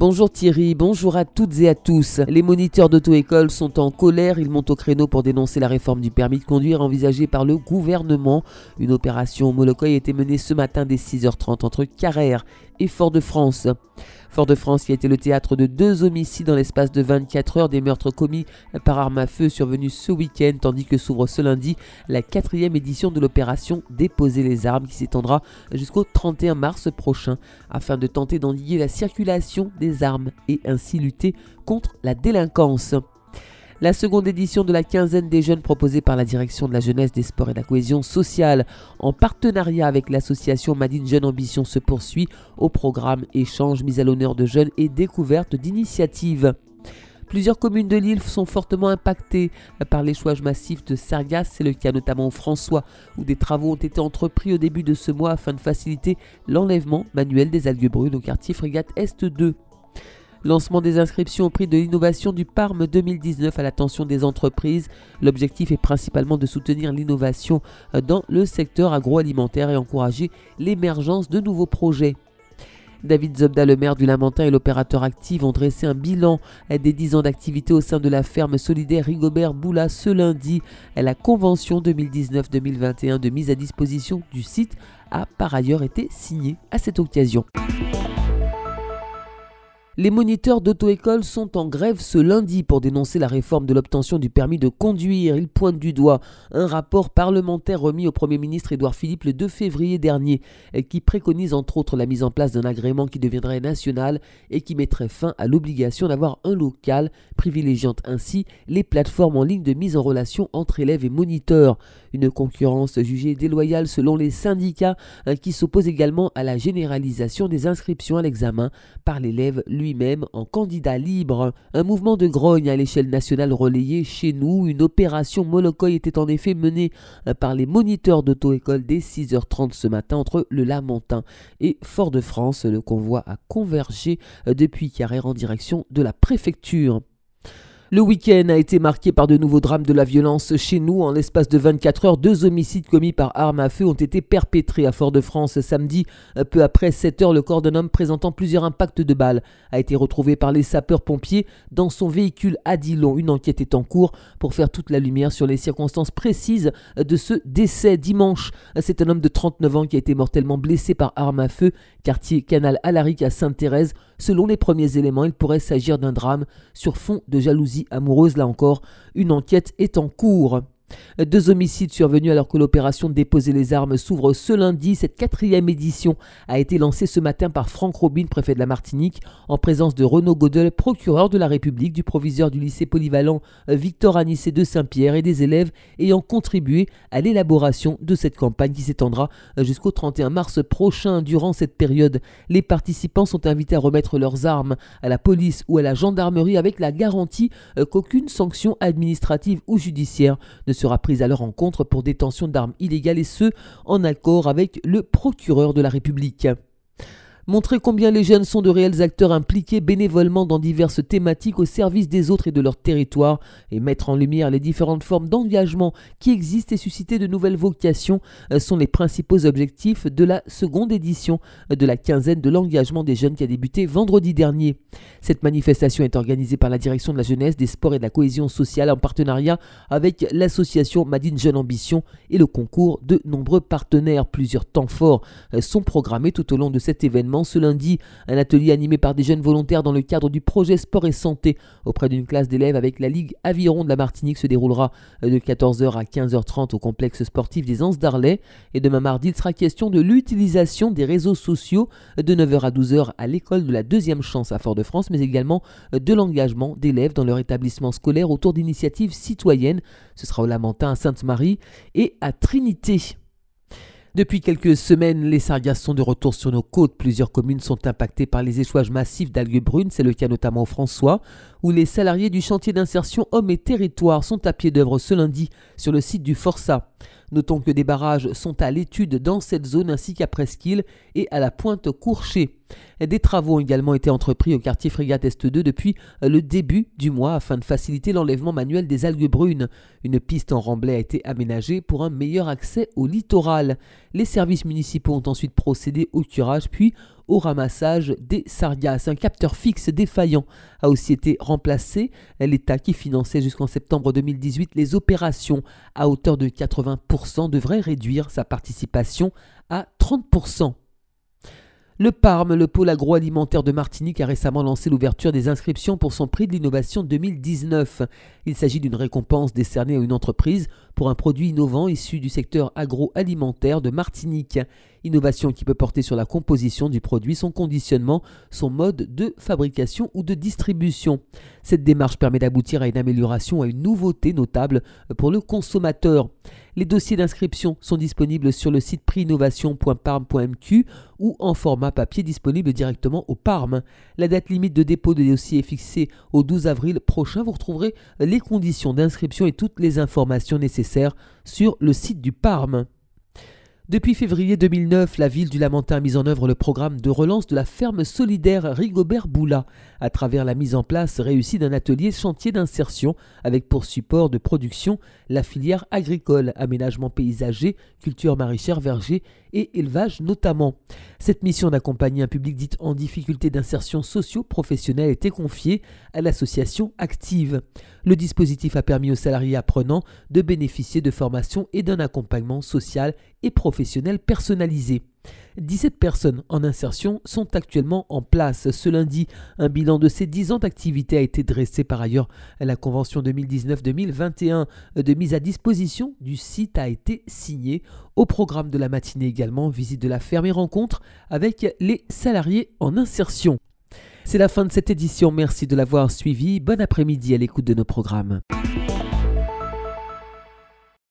Bonjour Thierry, bonjour à toutes et à tous. Les moniteurs d'auto-école sont en colère, ils montent au créneau pour dénoncer la réforme du permis de conduire envisagée par le gouvernement. Une opération Molokoï a été menée ce matin dès 6h30 entre Carrère et Fort-de-France. Fort-de-France qui a été le théâtre de deux homicides dans l'espace de 24 heures, des meurtres commis par arme à feu survenus ce week-end, tandis que s'ouvre ce lundi la quatrième édition de l'opération Déposer les armes qui s'étendra jusqu'au 31 mars prochain afin de tenter d'endiguer la circulation des armes et ainsi lutter contre la délinquance. La seconde édition de la quinzaine des jeunes proposée par la direction de la jeunesse, des sports et de la cohésion sociale en partenariat avec l'association Madine Jeune Ambition se poursuit au programme échange, mise à l'honneur de jeunes et découverte d'initiatives. Plusieurs communes de l'île sont fortement impactées par l'échouage massif de Sargas. C'est le cas notamment au François, où des travaux ont été entrepris au début de ce mois afin de faciliter l'enlèvement manuel des algues brunes au quartier Frégate Est 2. Lancement des inscriptions au prix de l'innovation du Parme 2019 à l'attention des entreprises. L'objectif est principalement de soutenir l'innovation dans le secteur agroalimentaire et encourager l'émergence de nouveaux projets. David Zobda, le maire du Lamentin et l'opérateur actif ont dressé un bilan des 10 ans d'activité au sein de la ferme solidaire Rigobert Boula ce lundi. La convention 2019-2021 de mise à disposition du site a par ailleurs été signée à cette occasion. Les moniteurs d'auto-école sont en grève ce lundi pour dénoncer la réforme de l'obtention du permis de conduire. Ils pointent du doigt un rapport parlementaire remis au Premier ministre Édouard Philippe le 2 février dernier qui préconise entre autres la mise en place d'un agrément qui deviendrait national et qui mettrait fin à l'obligation d'avoir un local, privilégiant ainsi les plateformes en ligne de mise en relation entre élèves et moniteurs. Une concurrence jugée déloyale selon les syndicats qui s'opposent également à la généralisation des inscriptions à l'examen par l'élève lui même en candidat libre. Un mouvement de grogne à l'échelle nationale relayé chez nous. Une opération Molokoï était en effet menée par les moniteurs d'auto-école dès 6h30 ce matin entre le Lamentin et Fort-de-France. Le convoi a convergé depuis Carrère en direction de la préfecture. Le week-end a été marqué par de nouveaux drames de la violence chez nous. En l'espace de 24 heures, deux homicides commis par arme à feu ont été perpétrés à Fort-de-France samedi. Peu après 7 heures, le corps d'un homme présentant plusieurs impacts de balles a été retrouvé par les sapeurs-pompiers dans son véhicule à Dillon. Une enquête est en cours pour faire toute la lumière sur les circonstances précises de ce décès dimanche. C'est un homme de 39 ans qui a été mortellement blessé par arme à feu, quartier Canal Alaric à Sainte-Thérèse. Selon les premiers éléments, il pourrait s'agir d'un drame sur fond de jalousie amoureuse. Là encore, une enquête est en cours. Deux homicides survenus alors que l'opération Déposer les armes s'ouvre ce lundi. Cette quatrième édition a été lancée ce matin par Franck Robin, préfet de la Martinique, en présence de Renaud Godel, procureur de la République, du proviseur du lycée polyvalent Victor Anissé de Saint-Pierre et des élèves ayant contribué à l'élaboration de cette campagne qui s'étendra jusqu'au 31 mars prochain. Durant cette période, les participants sont invités à remettre leurs armes à la police ou à la gendarmerie avec la garantie qu'aucune sanction administrative ou judiciaire ne sera prise à leur encontre pour détention d'armes illégales et ce, en accord avec le procureur de la République. Montrer combien les jeunes sont de réels acteurs impliqués bénévolement dans diverses thématiques au service des autres et de leur territoire et mettre en lumière les différentes formes d'engagement qui existent et susciter de nouvelles vocations euh, sont les principaux objectifs de la seconde édition de la quinzaine de l'engagement des jeunes qui a débuté vendredi dernier. Cette manifestation est organisée par la direction de la jeunesse, des sports et de la cohésion sociale en partenariat avec l'association Madine Jeune Ambition et le concours de nombreux partenaires. Plusieurs temps forts euh, sont programmés tout au long de cet événement ce lundi. Un atelier animé par des jeunes volontaires dans le cadre du projet Sport et Santé auprès d'une classe d'élèves avec la Ligue Aviron de la Martinique se déroulera de 14h à 15h30 au complexe sportif des Anses d'Arlet. Et demain mardi, il sera question de l'utilisation des réseaux sociaux de 9h à 12h à l'école de la deuxième chance à Fort-de-France, mais également de l'engagement d'élèves dans leur établissement scolaire autour d'initiatives citoyennes. Ce sera au Lamentin à Sainte-Marie et à Trinité. Depuis quelques semaines, les sargasses sont de retour sur nos côtes. Plusieurs communes sont impactées par les échouages massifs d'algues brunes. C'est le cas notamment au François, où les salariés du chantier d'insertion Hommes et Territoires sont à pied d'œuvre ce lundi sur le site du Forçat. Notons que des barrages sont à l'étude dans cette zone ainsi qu'à Presqu'île et à la pointe Courcher. Des travaux ont également été entrepris au quartier Frégate Est 2 depuis le début du mois afin de faciliter l'enlèvement manuel des algues brunes. Une piste en remblai a été aménagée pour un meilleur accès au littoral. Les services municipaux ont ensuite procédé au curage puis au ramassage des sargasses. Un capteur fixe défaillant a aussi été remplacé. L'État qui finançait jusqu'en septembre 2018 les opérations à hauteur de 80% devrait réduire sa participation à 30%. Le Parme, le pôle agroalimentaire de Martinique, a récemment lancé l'ouverture des inscriptions pour son prix de l'innovation 2019. Il s'agit d'une récompense décernée à une entreprise pour un produit innovant issu du secteur agroalimentaire de Martinique. Innovation qui peut porter sur la composition du produit, son conditionnement, son mode de fabrication ou de distribution. Cette démarche permet d'aboutir à une amélioration, à une nouveauté notable pour le consommateur. Les dossiers d'inscription sont disponibles sur le site prixinnovation.parme.mq ou en format papier disponible directement au Parme. La date limite de dépôt de dossier est fixée au 12 avril prochain. Vous retrouverez les conditions d'inscription et toutes les informations nécessaires sur le site du Parme. Depuis février 2009, la ville du Lamentin a mis en œuvre le programme de relance de la ferme solidaire Rigobert Boula, à travers la mise en place réussie d'un atelier chantier d'insertion avec pour support de production la filière agricole, aménagement paysager, culture maraîchère, verger et élevage notamment. Cette mission d'accompagner un public dit en difficulté d'insertion socio-professionnelle était confiée à l'association Active. Le dispositif a permis aux salariés apprenants de bénéficier de formations et d'un accompagnement social et professionnel personnalisé. 17 personnes en insertion sont actuellement en place. Ce lundi, un bilan de ces 10 ans d'activité a été dressé par ailleurs. La convention 2019-2021 de mise à disposition du site a été signée. Au programme de la matinée également, visite de la ferme et rencontre avec les salariés en insertion. C'est la fin de cette édition, merci de l'avoir suivi. Bon après-midi à l'écoute de nos programmes.